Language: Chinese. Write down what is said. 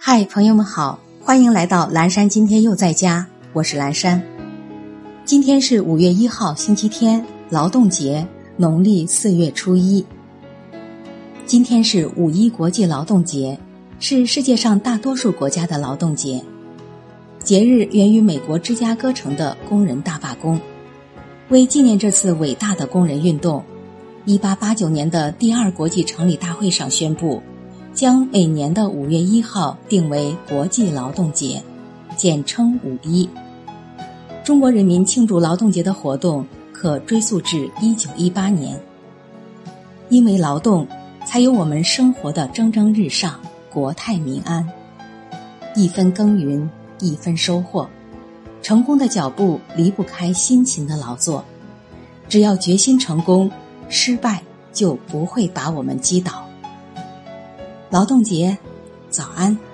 嗨，朋友们好，欢迎来到蓝山。今天又在家，我是蓝山。今天是五月一号，星期天，劳动节，农历四月初一。今天是五一国际劳动节，是世界上大多数国家的劳动节。节日源于美国芝加哥城的工人大罢工。为纪念这次伟大的工人运动，一八八九年的第二国际成立大会上宣布。将每年的五月一号定为国际劳动节，简称五一。中国人民庆祝劳动节的活动可追溯至一九一八年。因为劳动，才有我们生活的蒸蒸日上、国泰民安。一分耕耘一分收获，成功的脚步离不开辛勤的劳作。只要决心成功，失败就不会把我们击倒。劳动节，早安。